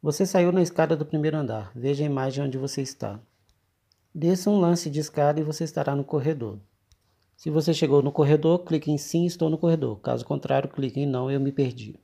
Você saiu na escada do primeiro andar. Veja a imagem onde você está. Desça um lance de escada e você estará no corredor. Se você chegou no corredor, clique em sim, estou no corredor. Caso contrário, clique em não, eu me perdi.